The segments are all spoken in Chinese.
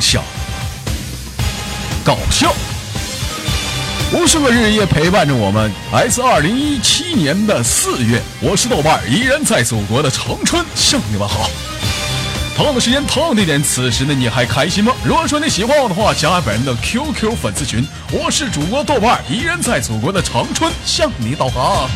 笑、搞笑，无数个日夜陪伴着我们。来自二零一七年的四月，我是豆瓣儿，依然在祖国的长春向你们好。同样的时间，同样地点，此时的你还开心吗？如果说你喜欢我的话，加本人的 QQ 粉丝群。我是主播豆瓣儿，依然在祖国的长春向你导航。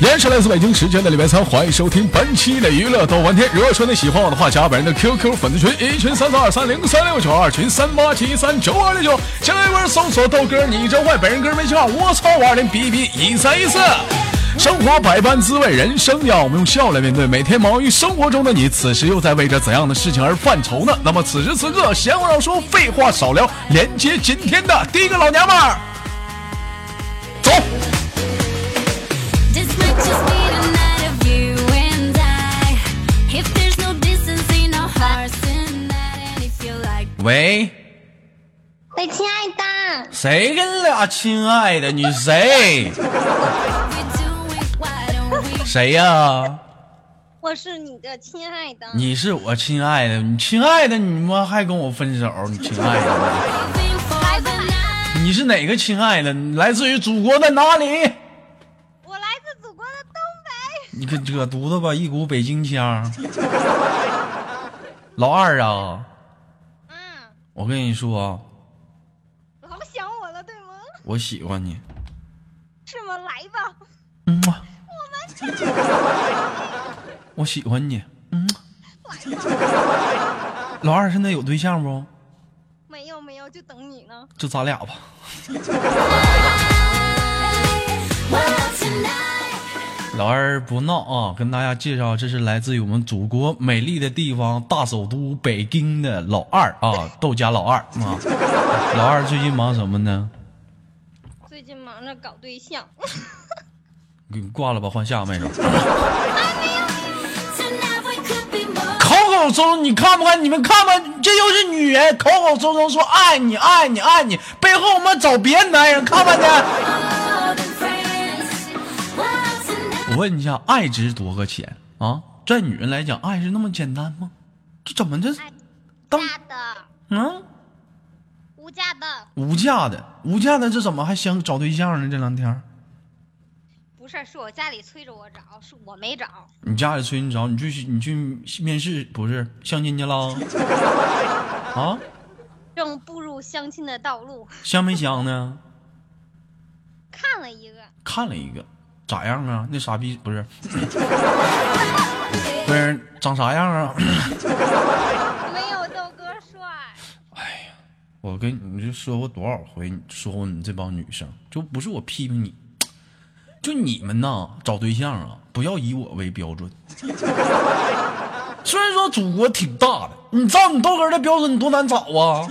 连是来自北京时间的礼拜三，欢迎收听本期的娱乐逗翻天。如果说你喜欢我的话，加本人的 QQ 粉丝群，一群三三二三零三六九，二群三八七三九二六九。先来一波搜索豆哥，你真坏。本人个人微信号：我操五二零 B B 一三一四。生活百般滋味，人生要我们用笑来面对。每天忙于生活中的你，此时又在为着怎样的事情而犯愁呢？那么此时此刻，闲话少说，废话少聊，连接今天的第一个老娘们儿，喂，喂，亲爱的，谁跟俩亲爱的？你谁?谁呀、我是你的亲爱的。你是我亲爱的，你亲爱的，你妈还跟我分手？你亲爱的.你是哪个亲爱的？你来自于祖国的哪里？我来自祖国的东北。你可扯犊子吧，一股北京腔。老二啊，嗯，我跟你说，老想我了，对吗？我喜欢你。是吗？来吧，嗯啊，我喜欢你。嗯，老二现在有对象不？没有没有，就等你呢。就咱俩吧。老二不闹啊，跟大家介绍，这是来自于我们祖国美丽的地方大首都北京的老二啊，豆家老二啊。老二最近忙什么呢？最近忙着搞对象，给你挂了吧，换下个麦手。Tonight we could be more. 口口声声，你看不看？你们看吧？这就是女人，口口声声说爱你，爱你，爱你，背后我们找别的男人，看不看问一下，爱值多少钱啊？在女人来讲，爱是那么简单吗？这怎么这爱当价的，嗯无价的，无价的无价的，这怎么还想找对象呢？这两天不是，是我家里催着我找，是我没找。你家里催你找，你去你去面试不是相亲去了？啊，正步入相亲的道路，相没相呢？看了一个，看了一个，咋样啊？那傻逼不是，不是长啥样啊？没有豆哥帅。哎呀我跟你就说过多少回，你说过你这帮女生，就不是我批评你，就你们呐，找对象啊，不要以我为标准。虽然说祖国挺大的，你照你豆哥的标准，你多难找啊！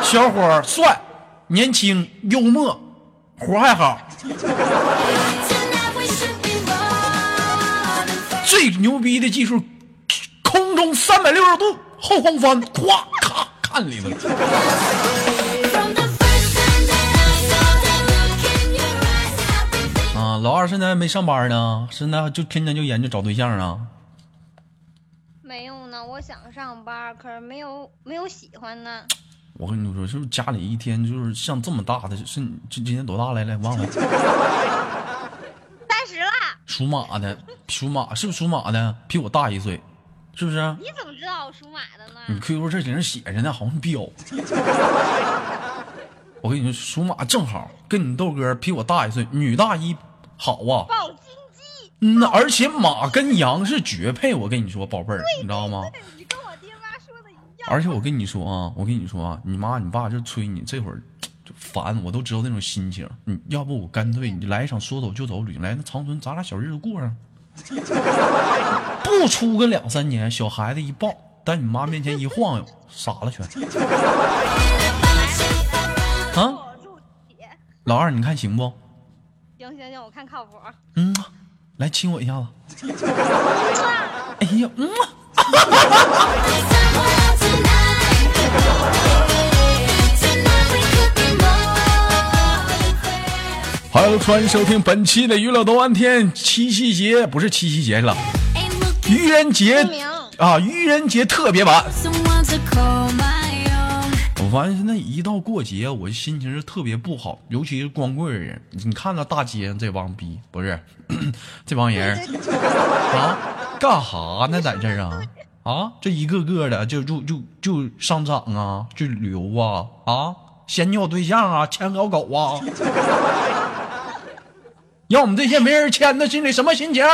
小伙儿帅，年轻，幽默，活还好，最牛逼的技术，空中三百六十度后空翻，咵咔看里头.啊，老二现在没上班呢，现在就天天就研究找对象啊。没有呢，我想上班，可是没有没有喜欢呢。我跟你说，是不是家里一天就是像这么大的？是你这今年多大来来忘了？属马的，属马是不是属马的？比我大一岁，是不是？你怎么知道我属马的呢？你 QQ 这顶上写着呢，好像彪。我跟你说，属马正好跟你豆哥比我大一岁，女大一，好啊。抱金鸡，嗯呐，而且马跟羊是绝配，我跟你说，宝贝儿，你知道吗？你跟我爹妈说的一样。而且我跟你说啊，我跟你说啊，你妈你爸就催你，这会儿就烦，我都知道那种心情。你要不我干脆你来一场说走就走旅行，来那长春咱俩小日子过上。不不出个两三年，小孩子一抱，在你妈面前一晃悠，傻了全。啊，老二，你看行不？行行行，我看靠谱。嗯，来亲我一下子。哎呀，嗯。欢迎收听本期的娱乐多安天，七夕节不是七夕节了，愚人节啊，愚人节特别版。我发现现在一到过节，我心情是特别不好，尤其是光棍人。你看到大街上这帮逼，不是 这帮人啊，干哈呢？在这儿啊啊，这一个个的就就就就上场啊，去旅游啊啊，先尿对象啊，牵小狗啊。要我们这些没人牵的，心里什么心情？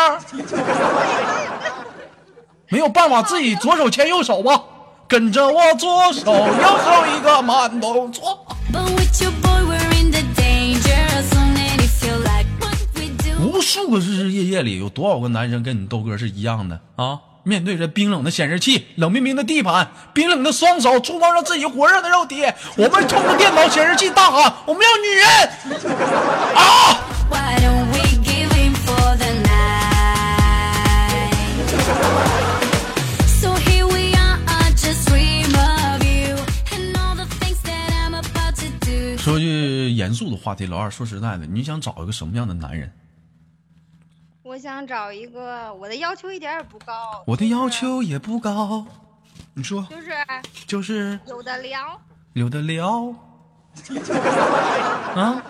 没有办法，自己左手牵右手吧，跟着我左手右手一个慢动作。无数个日日夜夜里，有多少个男生跟你豆哥是一样的啊？面对着冰冷的显示器、冷冰冰的地板、冰冷的双手，触摸着自己火热的肉体，我们冲着电脑显示器大喊：“我们要女人！”啊！说句严肃的话题，老二，说实在的，你想找一个什么样的男人？我想找一个，我的要求一点也不高。我的要求也不高，你说就是就是有的聊，有的聊 啊，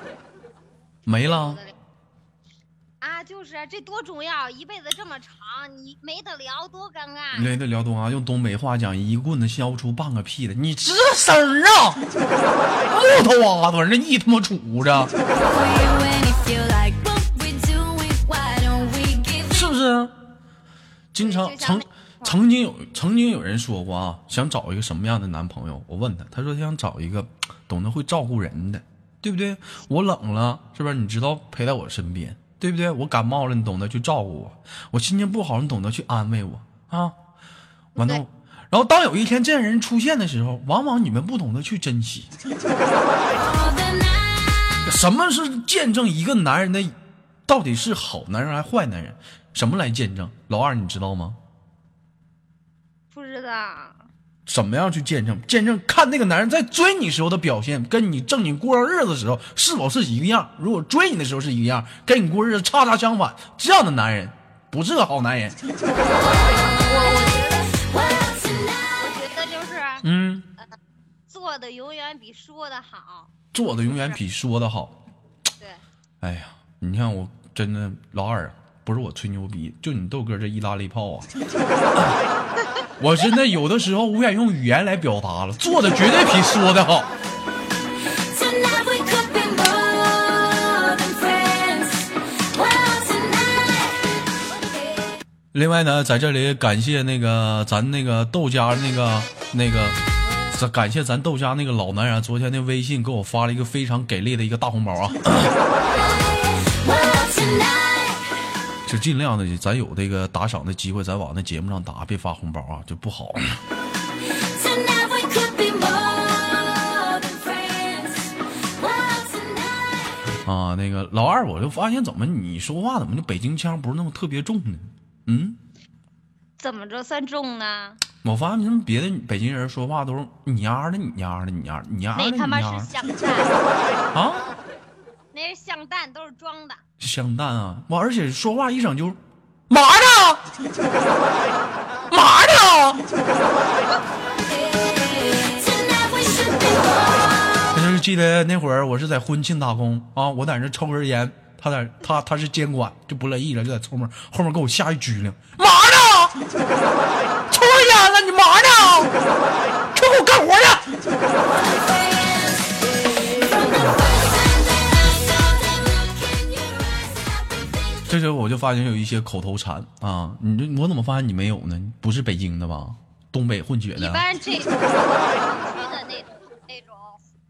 没了。啊，就是这多重要！一辈子这么长，你没得聊多尴尬。没得聊东啊，用东北话讲，一棍子削不出半个屁的。你吱声儿啊，木头娃子，那一他妈杵着是不是？经常曾曾经有曾经有人说过啊，想找一个什么样的男朋友？我问他，他说他想找一个懂得会照顾人的，对不对？我冷了，是不是？你知道陪在我身边，对不对？我感冒了，你懂得去照顾我；我心情不好，你懂得去安慰我啊。完了，然后当有一天这样人出现的时候，往往你们不懂得去珍惜。什么是见证一个男人的到底是好男人还是坏男人？什么来见证？老二，你知道吗？不知道，怎么样去见证？见证看那个男人在追你时候的表现，跟你正经过上日子的时候是否是一个样？如果追你的时候是一个样，跟你过日子恰恰相反，这样的男人不是个好男人。我觉得就是嗯，做的永远比说的好。做的永远比说的好。对，哎呀，你看我真的老二啊，不是我吹牛逼，就你豆哥这意大利炮啊，我真的有的时候无法用语言来表达了，做的绝对比说的好。另外呢，在这里感谢那个咱那个豆家那个那个，咱感谢咱豆家那个老男人，昨天那微信给我发了一个非常给力的一个大红包啊. 就尽量的咱有这个打赏的机会，咱往那节目上打，别发红包啊，就不好。啊，那个老二，我就发现怎么你说话怎么就北京腔不是那么特别重呢？嗯，怎么着算重呢？我发现他们别的北京人说话都是你丫的你丫的你丫的你丫的你那他妈是乡下，啊，那是香蛋，都是装的。香蛋啊！我而且说话一整就嘛呢？嘛呢.我 就是记得那会儿我是在婚庆打工啊，我在那抽根烟，他在他他是监管，就不乐意了，就在后面后面给我下一狙灵，嘛呢？抽根烟了，你嘛呢？快给我干活去！这时候我就发现有一些口头禅啊，你这我怎么发现你没有呢？不是北京的吧？东北混血的一的？般这种的那种那种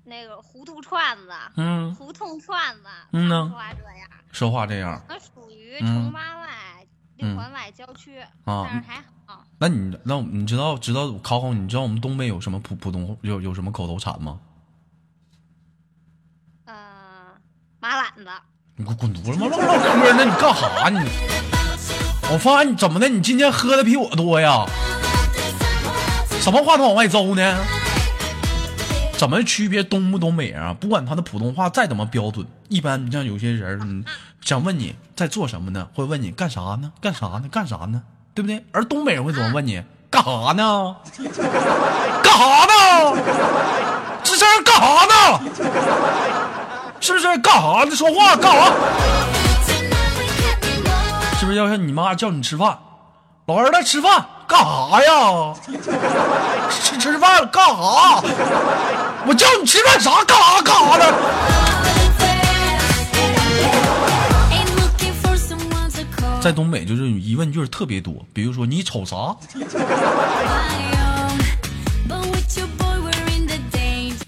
那个糊涂串子，嗯，胡同串子，嗯呢说话这样，说话这样，那属于嗯城八外六环外郊区，啊但是还好。那你那你知道知道考考你，你知道我们东北有什么普普通话有有什么口头禅吗？呃，马懒子，你给我滚犊子妈？唠唠嗑呢？你干啥你？我发现你怎么的？你今天喝的比我多呀？什么话都往外诌呢？怎么区别东不东北啊？不管他的普通话再怎么标准，一般你像有些人，想问你在做什么呢？会问你干啥呢？干啥呢？干啥呢？对不对？而东北人会怎么问你？干啥呢？干啥呢？这这是干啥呢？是不是干啥呢？说话干啥？是不是要像你妈叫你吃饭？老儿子吃饭干啥呀？吃吃饭干啥？我叫你吃饭啥干啥干啥呢？在东北就是疑问句特别多，比如说你瞅啥？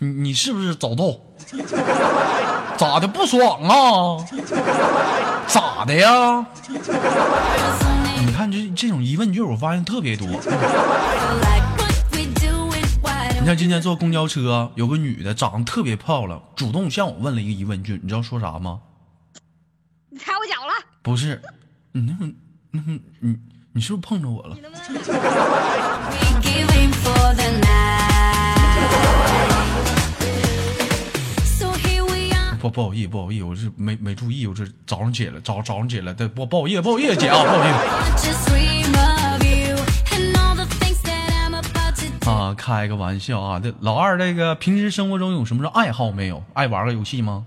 你你是不是早斗？咋的不爽啊？咋的呀？你看这这种疑问句，我发现特别多。你像今天坐公交车，有个女的长得特别漂亮，主动向我问了一个疑问句，你知道说啥吗？你踩我脚了，不是，你那么那么你你是不是碰着我了不？不不好意思，不好意思，我是没没注意，我这早上起来，早早上起来的，不不好意思，不好意思，姐啊，不好意思啊，开个玩笑啊。这老二这个平时生活中有什么爱好没有？爱玩个游戏吗？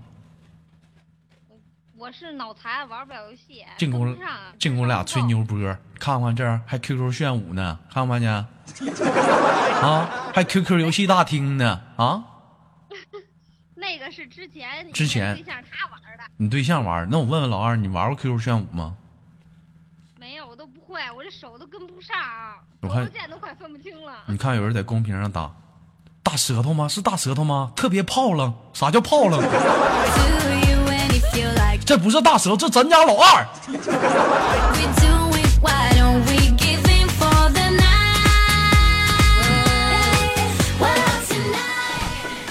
我是脑残，玩不了游戏，净给我跟不上净给我俩吹。牛波，看看这儿还 QQ 炫舞呢，看没见？啊，还 QQ 游戏大厅呢啊！那个是之前之前对象他玩的，你对象玩？那我问问老二，你玩过 QQ 炫舞吗？没有，我都不会，我这手都跟不上，我看多键都快分不清了。你看有人在公屏上打大舌头吗？是大舌头吗？特别泡了，啥叫泡了？这不是大舌头，这咱家老二。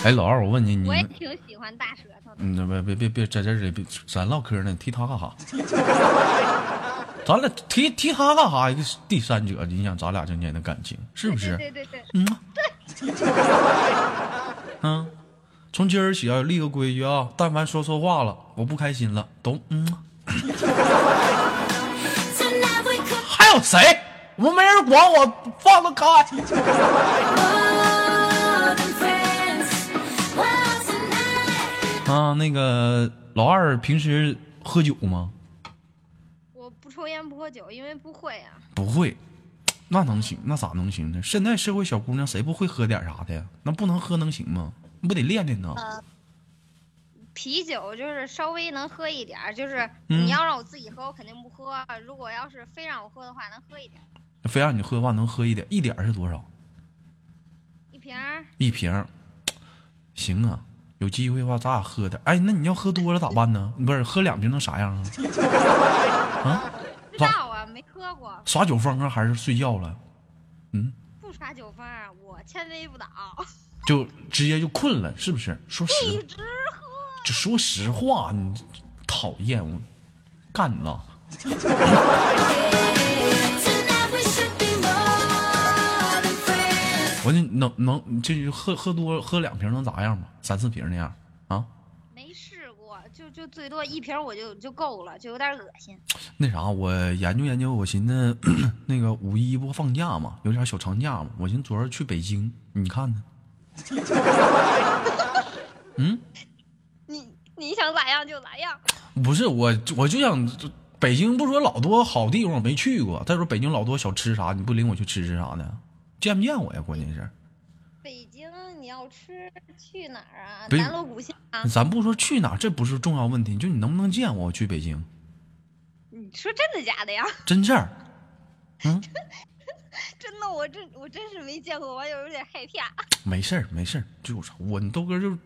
哎，老二，我问你，你我也，挺喜欢大舌头的。嗯，别别别别在这里，别咱唠嗑呢，提他干啥？咱俩提提他干啥？一个第三者影响咱俩之间的感情，是不是？对对对对，嗯，嗯，从今儿起啊，立个规矩啊，但凡说错话了，我不开心了，都嗯。还有谁？我没人管我，放得开。啊，那个老二平时喝酒吗？我不抽烟不喝酒，因为不会啊。不会，那能行？那咋能行呢？现在社会小姑娘谁不会喝点啥的呀？那不能喝能行吗？你不得练练呢？啤酒就是稍微能喝一点儿，就是嗯你要让我自己喝，我肯定不喝。如果要是非让我喝的话，能喝一点儿，非让你喝的话，能喝一点，一点是多少？一瓶儿。一瓶儿，行啊，有机会的话咱俩喝点。哎，那你要喝多了咋办呢？不是喝两瓶能啥样啊？啊，不知道啊，没喝过，耍酒疯啊，还是睡觉了？嗯不耍酒疯，我千杯不倒，就直接就困了，是不是？说实一直喝。就说实话，你讨厌我，干了。我就能能这喝喝多喝两瓶能咋样吗？三四瓶那样啊？没试过，就就最多一瓶我就就够了，就有点恶心。那啥，我研究研究，我寻思 那个五一不放假嘛，有点小长假嘛，我寻思昨儿去北京，你看呢？嗯，你你想咋样就咋样。不是我，我就想北京不说老多好地方我没去过，再说北京老多小吃啥，你不领我去吃吃啥的？见不见我呀？关键是，北京你要吃去哪儿啊？南锣鼓巷啊？咱不说去哪儿，这不是重要问题，就你能不能见我？我去北京，你说真的假的呀？真事儿。嗯，真的，我真我真是没见过，网友有点害怕。没事儿，没事儿，就是我你豆哥就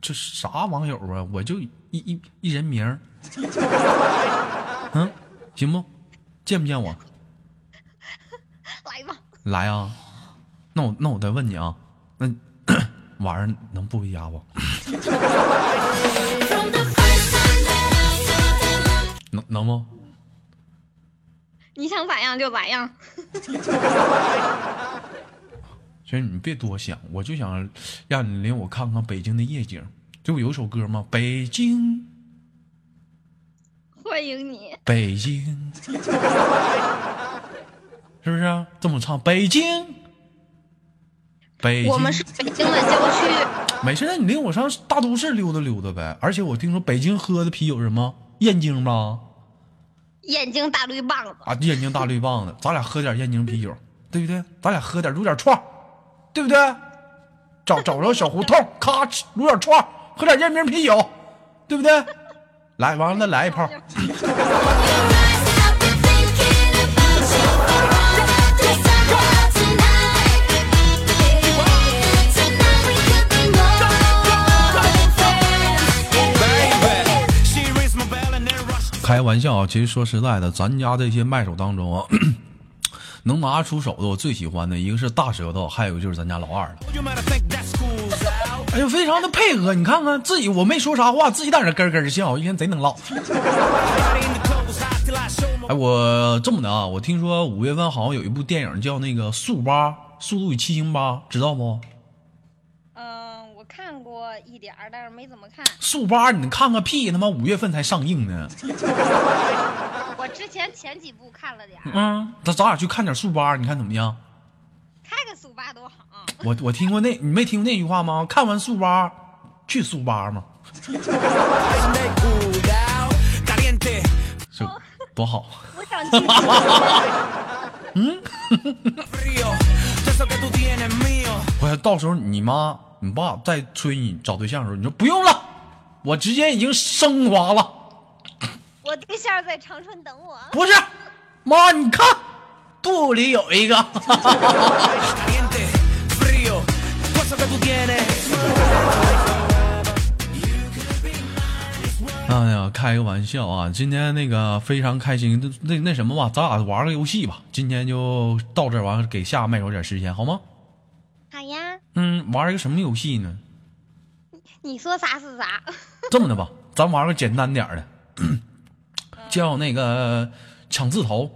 这啥网友啊？我就一一一人名，嗯，行不？见不见我？来啊！那我那我再问你啊，那 晚上能不回家不能能不？你想咋样就咋样。其实你别多想，我就想让你领我看看北京的夜景。就有首歌吗，北京，欢迎你，北京，是不是啊、这么唱？北京，北京。我们是北京的郊区，没事，那你领我上大都市溜达溜达呗。而且我听说北京喝的啤酒是什么燕京吧？燕京大绿棒子，啊，燕京大绿棒子，咱俩喝点燕京啤酒，对不对？咱俩喝点撸点串，对不对？找找着小胡同，咔哧撸点串，喝点燕京啤酒，对不对？来，完了来一炮。开玩笑啊，其实说实在的，咱家这些麦手当中啊，能拿得出手的，我最喜欢的一个是大舌头，还有就是咱家老二了。哎呦，非常的配合，你看看自己，我没说啥话，自己在那咯咯笑，一天贼能唠。哎，我这么的啊，我听说五月份好像有一部电影叫那个《速八》，《速度与激情八》，知道不？一点儿，但是没怎么看。速八，你看个屁，他妈五月份才上映呢。我之前前几部看了点儿，嗯，那咱俩去看点速八，你看怎么样？开个速八多好。我我听过那，你没听过那句话吗？看完速八，去速八吗，是多好。我想去。嗯我要到时候你妈、你爸再催你找对象的时候，你说不用了，我直接已经升华了。我对象在长春等我。不是，妈，你看肚里有一个。哎呀，开个玩笑啊！今天那个非常开心，那那什么吧，咱俩玩个游戏吧。今天就到这儿，完了给下麦手点时间好吗？好呀，嗯，玩一个什么游戏呢？你说啥是啥。这么的吧，咱玩个简单点儿的，叫那个抢字头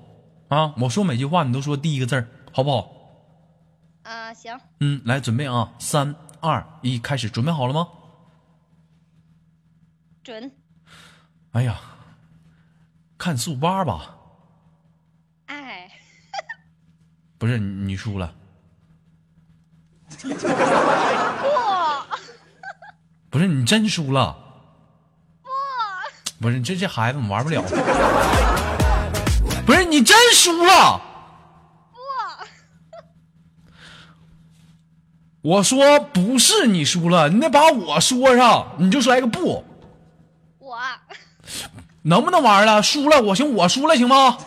啊！我说每句话你都说第一个字儿，好不好？啊、行，嗯，来准备啊，三二一，开始，准备好了吗？准。哎呀，看速八吧，哎，不是你你输了，不，不是你真输了，不不是这这孩子我们玩不了，不是你真输了，我说不是你输了，你得把我说上，你就说来个不，我。能不能玩了？输了我行，我输了行吗？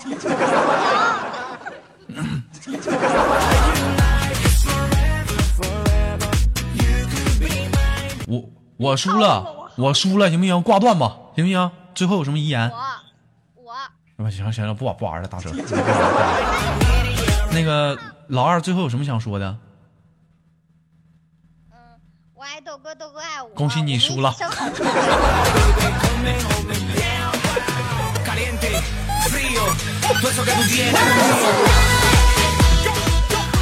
我我输了，我输了，行不行？挂断吧，行不行？最后有什么遗言？我我不行行了，不玩不玩了，大哲。那个老二最后有什么想说的？嗯，我爱豆哥，豆哥爱我。恭喜你输了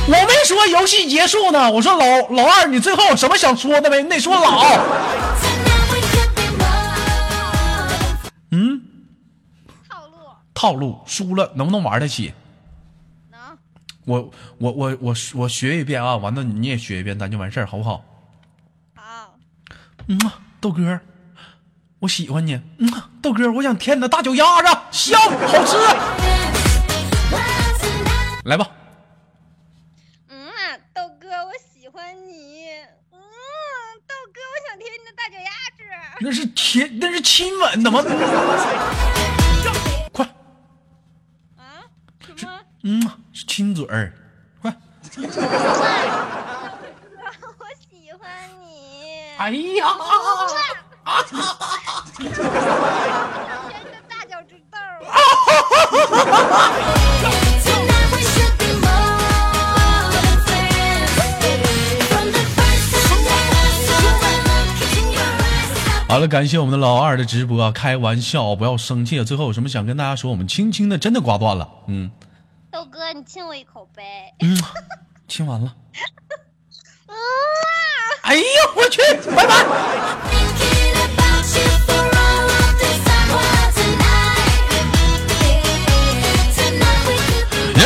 我没说游戏结束呢，我说老老二，你最后有什么想说的没？你得说老。嗯，套路套路输了能不能玩得起？能我我我我我学一遍啊，完了你也学一遍，咱就完事儿，好不好？好。嗯啊，豆哥，我喜欢你。嗯啊，豆哥，我想舔你的大脚丫子，香，好吃。来吧，嗯啊，豆哥，我喜欢你。嗯，豆哥，我想舔你的大脚丫子。那是亲，那是亲吻，怎么？快，啊？什么？嗯啊，是亲嘴儿，快。我喜欢你。哎呀，我想舔你的大脚趾头。好了，感谢我们的老二的直播，开玩笑，不要生气。最后有什么想跟大家说？我们轻轻的真的挂断了，嗯豆哥，你亲我一口呗。嗯，亲完了。嗯啊，哎呀，我去，拜拜。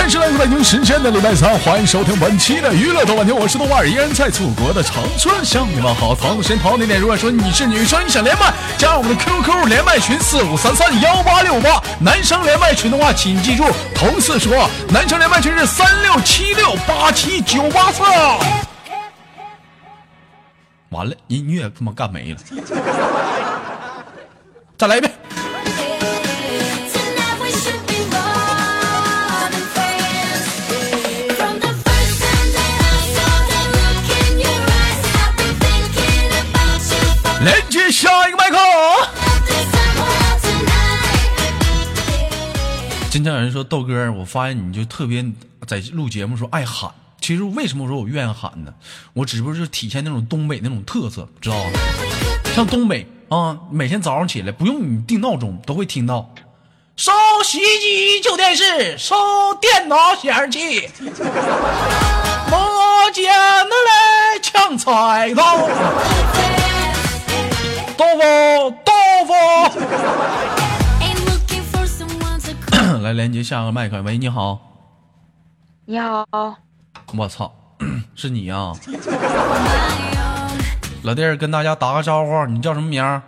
Could be 延时来自北京时间的礼拜三，欢迎收听本期的娱乐豆瓣天，我是豆瓣，依然在祖国的长春向你们好。同时间同点点，如果说你是女生，你想连麦，加我们的 QQ 连麦群四五三三幺八六八。男生连麦群的话，请记住头次说，男生连麦群是三六七六八七九八四。完了，音乐他妈干没了。再来一遍。经常有人说豆哥，我发现你就特别在录节目时候爱喊。其实为什么说我愿意喊呢？我只不过是体现那种东北那种特色，知道吗？像东北啊，每天早上起来不用你定闹钟，都会听到收洗衣机、旧电视、收电脑显示器，磨剪子来抢菜刀，豆腐豆腐。来连接下个麦克，喂，你好，你好，我操，是你呀、老弟儿，跟大家打个招呼，你叫什么名儿？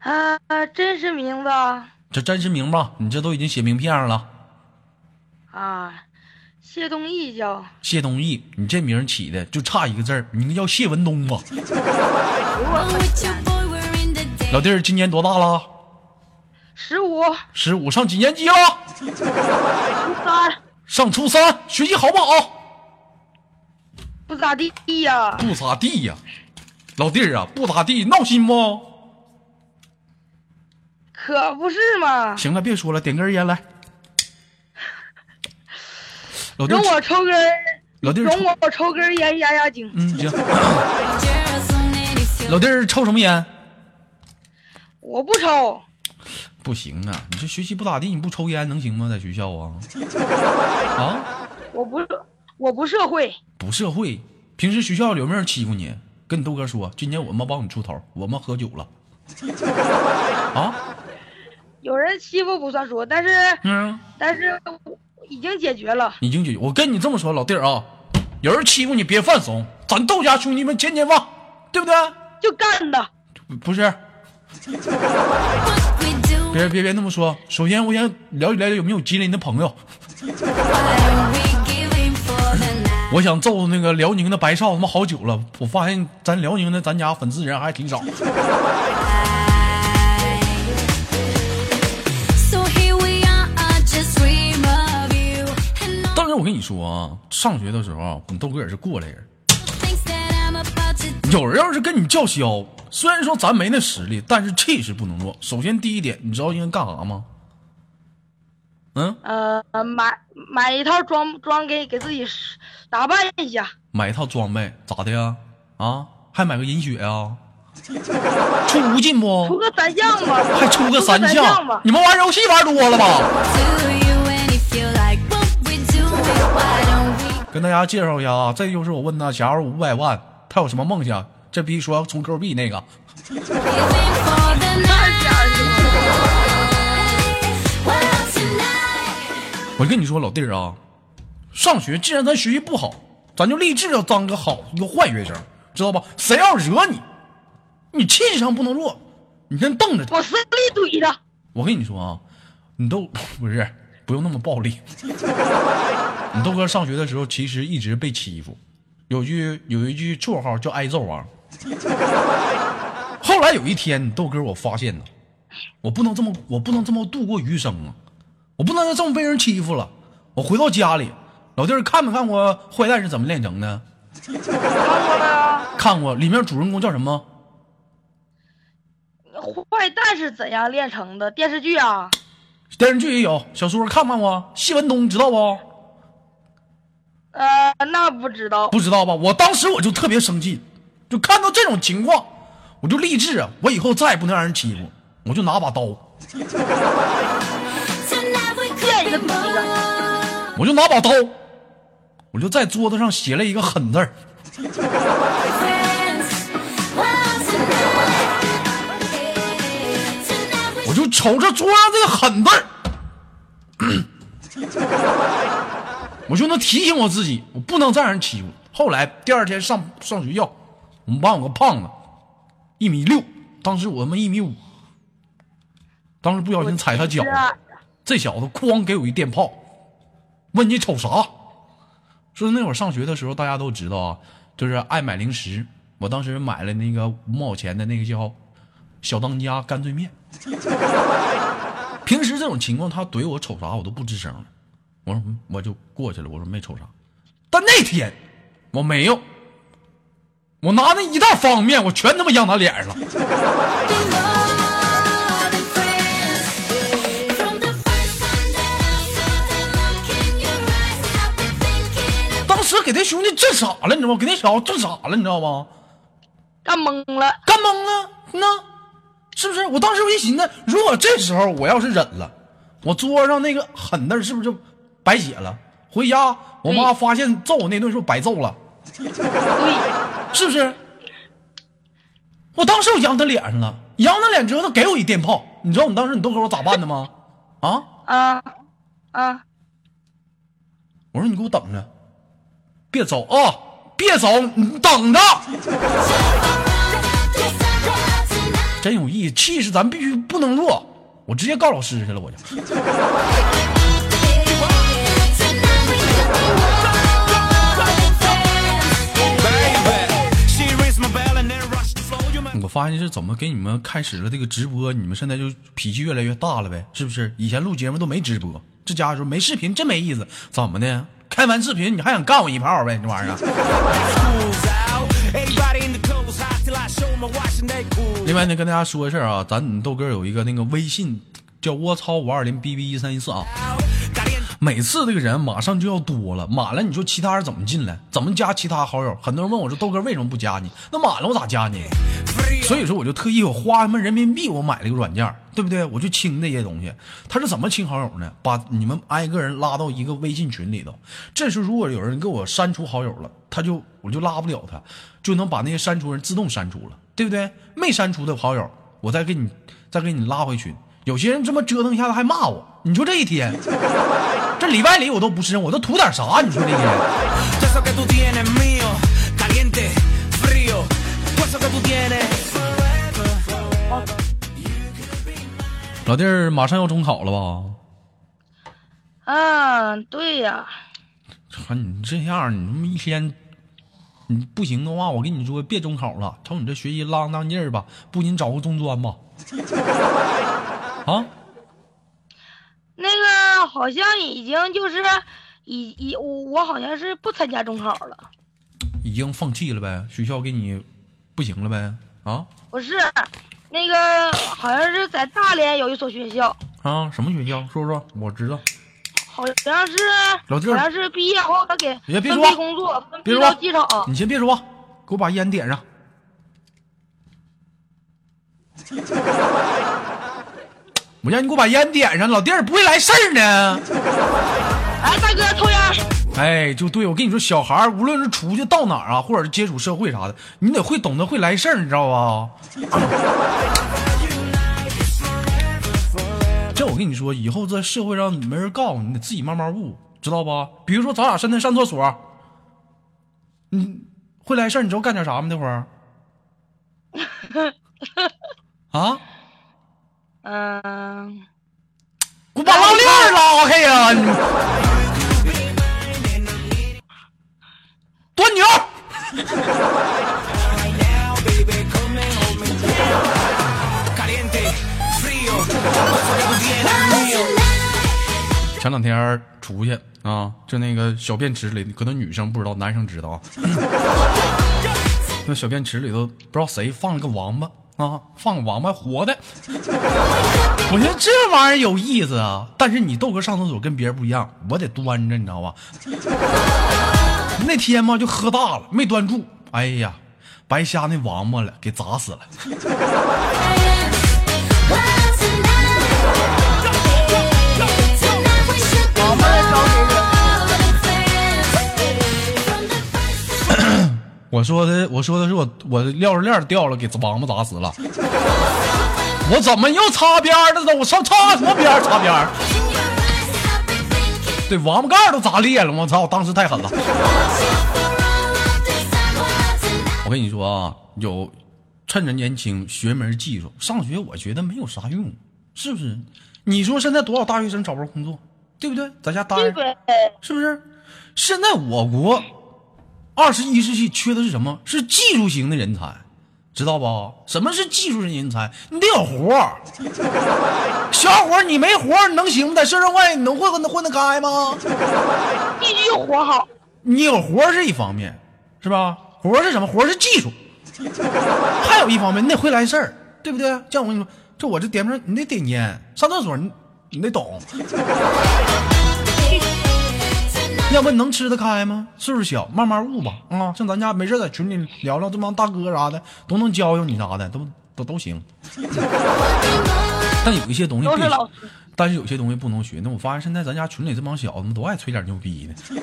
啊，真实名字这真实名吧？你这都已经写名片上了。啊，谢东义叫，谢东义，你这名起的就差一个字儿，你应该叫谢文东吧. 老弟儿今年多大了？十五，十五，上几年级了？初三，上初三，学习好不好？不咋地呀、不咋地呀。老弟儿啊，不咋地，闹心不？可不是嘛，行了，别说了，点根烟来。老弟容，我抽根，老弟儿抽，容我抽根烟压压惊。嗯，行。老弟儿抽什么烟？我不抽，不行啊，你这学习不咋地，你不抽烟能行吗？在学校啊？啊，我不，我不社会，不社会。平时学校有没有人欺负你？跟你豆哥说，今年我们帮你出头，我们喝酒了。啊，有人欺负不算数，但是嗯，但是已经解决了。已经解决。我跟你这么说，老弟儿啊，有人欺负你别犯怂，咱豆家兄弟们千千万，对不对？就干他，不不是 别别别那么说。首先，我想了解了解有没有吉林的朋友。我想揍那个辽宁的白少他妈好久了，我发现咱辽宁的咱家粉丝人还挺少。但是我跟你说啊，上学的时候啊，你豆哥也是过来人。有人要是跟你叫嚣，虽然说咱没那实力，但是气势不能弱。首先第一点，你知道应该干啥吗？嗯，呃，买买一套装装给给自己打扮一下，买一套装备咋的呀？啊，还买个银雪啊？出无尽不出？个三项吧，还出个三项。你们玩游戏玩多了吧跟大家介绍一下啊，这就是我问他，假如五百万，他有什么梦想？这逼说要充 Q 币那个。我跟你说，老弟儿啊，上学既然咱学习不好，咱就立志要当个好一个坏学生，知道吧？谁要惹你，你气势上不能弱，你先瞪着他。我死里怼他，我跟你说啊，你都 不是不用那么暴力。你豆哥上学的时候，其实一直被欺负，有句有一句绰号叫挨揍王。后来有一天，豆哥我发现呢，我不能这么，我不能这么度过余生啊，我不能再这么被人欺负了。我回到家里，老弟儿看没看过《坏蛋是怎么炼成的》？看过了呀。看过，里面主人公叫什么？坏蛋是怎样炼成的？电视剧啊，电视剧也有，小说看没看过？谢文东知道不？呃，那不知道。不知道吧？我当时我就特别生气，就看到这种情况，我就立志啊，我以后再也不能让人欺负，我就拿把刀 我就拿把刀，我就在桌子上写了一个狠字儿。我就瞅着桌上这个狠字儿，我就能提醒我自己，我不能再让人欺负。后来第二天上上学校，我们班有个胖子，一米六，当时我他妈一米五，当时不小心踩他脚是，啊这小子哐给我一电炮，问你瞅啥？说那会儿上学的时候，大家都知道啊，就是爱买零食。我当时买了那个五毛钱的那个叫小当家干脆面。平时这种情况，他怼我瞅啥我都不吱声了。我说嗯我就过去了，我说没瞅啥。但那天我没有，我拿那一袋方便面，我全他妈让他脸上了。当时给那兄弟震傻了，你知道吗？给那小子震傻了，你知道吗？干懵了，干懵了，那是不是？我当时我一寻思，如果这时候我要是忍了，我桌上那个狠字是不是就白写了？回家我妈发现揍我那顿是不是白揍了？对，是不是？我当时我扬他脸上了，扬他脸之后，他给我一电炮，你知道你当时你都给我咋办的吗？啊！啊啊，我说你给我等着，别走啊，别走，你等着。真有意思，气势咱必须不能弱。我直接告老师去了，我就。发现是怎么给你们开始了这个直播，你们现在就脾气越来越大了呗？是不是？以前录节目都没直播，这家伙说没视频真没意思，怎么的？开完视频你还想干我一炮呗？这玩意儿。另外呢，跟大家说个事儿啊，咱豆哥有一个那个微信叫窝操五二零 bb 一三一四啊。每次这个人马上就要多了，满了你说其他人怎么进来？怎么加其他好友？很多人问我说豆哥为什么不加你？那满了我咋加你？所以说我就特意我花他妈人民币我买了一个软件，对不对？我就清这些东西。他是怎么清好友呢？把你们挨个人拉到一个微信群里头。这时候如果有人给我删除好友了，他就我就拉不了他，就能把那些删除人自动删除了，对不对？没删除的好友，我再给你再给你拉回群。有些人这么折腾一下子还骂我，你说这一天，这里外里我都不是，我都图点啥？你说这一天。老弟儿马上要中考了吧？啊，对呀，瞅你这样，你他妈一天，你不行的话，我跟你说别中考了。瞅你这学习浪荡劲儿吧，不行找个中专吧。啊，那个好像已经就是已已我我好像是不参加中考了，已经放弃了呗？学校给你不行了呗？啊不是，那个好像是在大连有一所学校，啊，什么学校？说说，我知道。好像是老弟儿好像是毕业后他给别别分说配工作，分配别说到机场。你先别说，给我把烟点上。我让你给我把烟点上，老弟儿不会来事儿呢。哎，大哥抽烟。哎，就对我跟你说，小孩儿无论是出去到哪儿啊，或者是接触社会啥的，你得会懂得会来事儿，你知道吧？这我跟你说，以后在社会上没人告诉你，你得自己慢慢悟，知道吧？比如说咱俩现在上厕所，你会来事儿，你知道干点啥吗？那会儿 啊，嗯，给我把拉链儿拉开呀！你 es mío. 前两天出去啊，就那个小便池里，可能女生不知道，男生知道啊。那小便池里头不知道谁放了个王八啊，放个王八活的。我觉得这玩意儿有意思啊，但是你豆哥上厕所跟别人不一样，我得端着，你知道吧？那天嘛就喝大了，没端住，哎呀，白瞎那王八了，给砸死了。我说的，我说的是我我的钥匙链掉了，给王八砸死了。我怎么又擦边了呢？我上擦什么边？擦边？对，王八盖儿都砸裂了！我操，我当时太狠了。我跟你说啊，有趁着年轻学门技术，上学我觉得没有啥用，是不是？你说现在多少大学生找不着工作，对不对？在家待着，呗？是不是？现在我国二十一世纪缺的是什么？是技术型的人才，知道不？什么是技术型人才？你得有活儿。小伙儿，你没活儿，你能行吗？在社会你能混得混得开吗？必须活好。你有活儿是一方面，是吧？活儿是什么？活儿是技术。还有一方面，你得会来事儿，对不对？像我跟你说，这我这点不上，你得点烟，上厕所你你得懂，要不你能吃得开吗？岁数小，慢慢悟吧。啊，像咱家没事在群里聊聊，这帮大哥啥的都能教教你啥的，都都都行。但有一些东西必须但是有些东西不能学。那我发现现在咱家群里这帮小子们都爱吹点牛逼的。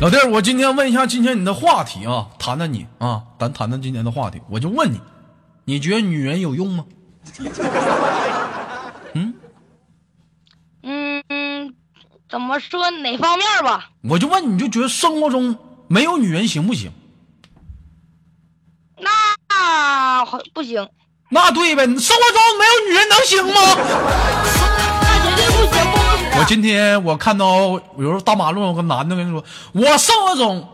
老弟儿，我今天问一下今天你的话题啊，谈谈你啊，咱谈谈今天的话题。我就问你，你觉得女人有用吗？嗯嗯，怎么说哪方面吧？我就问你，就觉得生活中没有女人行不行？那好不行，那对呗，生活中没有女人能行吗？那绝对不行。我今天我看到有时候大马路上有个男的跟你说，我生活中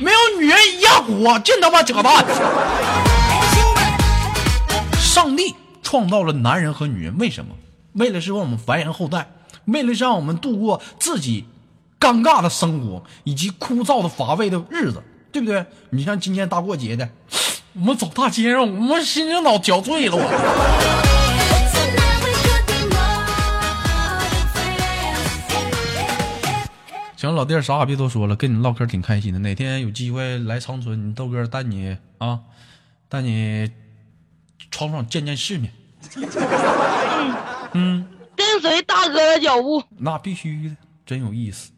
没有女人一样活，净他妈扯淡。上帝创造了男人和女人，为什么？为了是让我们繁衍后代，为了让我们度过自己尴尬的生活以及枯燥的乏味的日子，对不对？你像今天大过节的，我们走大街上，我们心情老憔悴了，我。行，老弟儿啥也别多说了，跟你唠嗑挺开心的。哪天有机会来长春，你豆哥带你啊，带你闯闯见见世面。嗯，跟随大哥的脚步，那必须的，真有意思。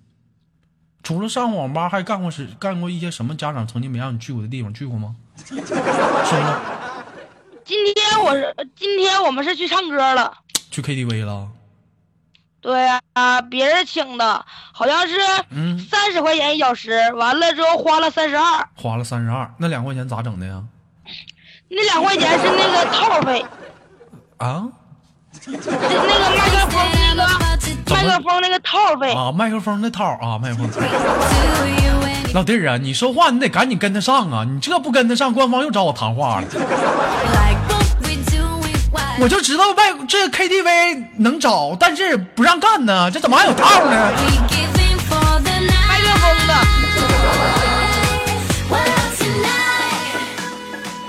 除了上网吧，还干过是干过一些什么家长曾经没让你去过的地方，去过吗？是不是？今天我是今天我们是去唱歌了，去 KTV 了？对啊，别人请的，好像是嗯三十块钱一小时，完了之后花了三十二，花了三十二，那两块钱咋整的呀？那两块钱是那个套费，啊是那个麦克风那个麦克风那个套费，啊，麦克风的套啊，麦克风。老弟儿啊，你说话你得赶紧跟得上啊！你这不跟得上，官方又找我谈话了。我就知道外这 KTV 能找，但是不让干呢，这怎么还有套呢？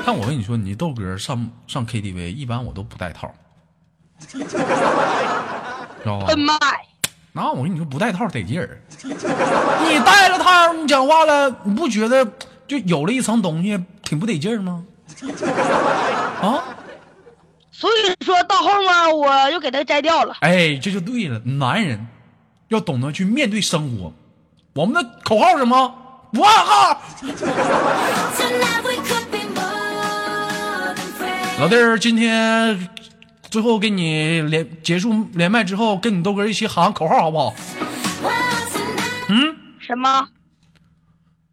但我跟你说，你豆哥上上 KTV 一般我都不带套，知道吧？那我跟你说，不带套得劲儿。你带了套，你讲话了，你不觉得就有了一层东西挺不得劲儿吗？啊，所以说到后面我就给他摘掉了。哎，这就对了。男人要懂得去面对生活。我们的口号是什么？不暗号。老弟儿，今天最后给你连结束连麦之后，跟你豆哥一起喊口号，好不好？嗯什么？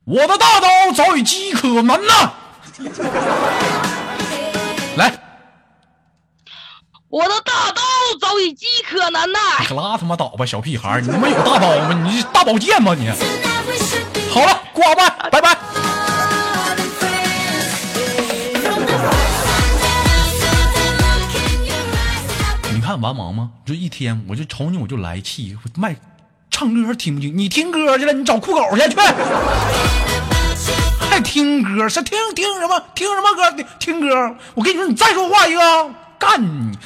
我的大刀早已饥渴难耐。来，我的大刀早已饥渴难耐。可拉他妈倒吧，小屁孩儿！你他妈有大刀吗？你是大宝剑吗你？好了，挂吧，拜拜。看完忙吗？就一天，我就瞅你我就来气，我麦唱歌听不清？你听歌去了，你找酷狗去去。还听歌？是听听什么？听什么歌？听歌！我跟你说，你再说话一个，干你！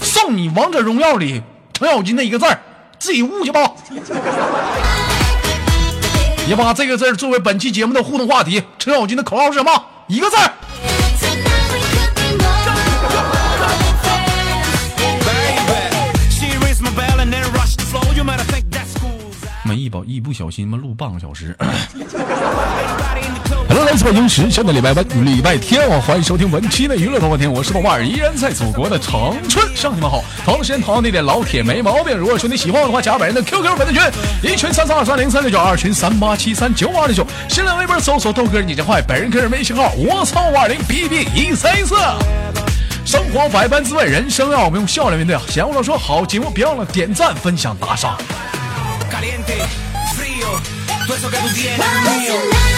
送你王者荣耀里程咬金的一个字儿，自己悟去吧。也把这个字作为本期节目的互动话题。程咬金的口号是什么？一个字儿。一保一不小心嘛，录半个小时。Hello，来自北京时间的礼拜八、礼拜天啊，欢迎收听本期的娱乐多半天，我是豆瓣儿，依然在祖国的长春向你们好。同样时间同样地点，老铁没毛病。如果说你喜欢我的话，加本人的 QQ 粉丝群，一群三三二三零三六九，二群三八七三九二六九。新浪微博搜索豆哥你真坏，本人个人微信号我操五二零 B B 一三一四。生活百般滋味，人生要我们用笑来面对。闲话少说，好节目别忘了点赞、分享、打赏。Caliente, frío, todo eso que tú tienes mío.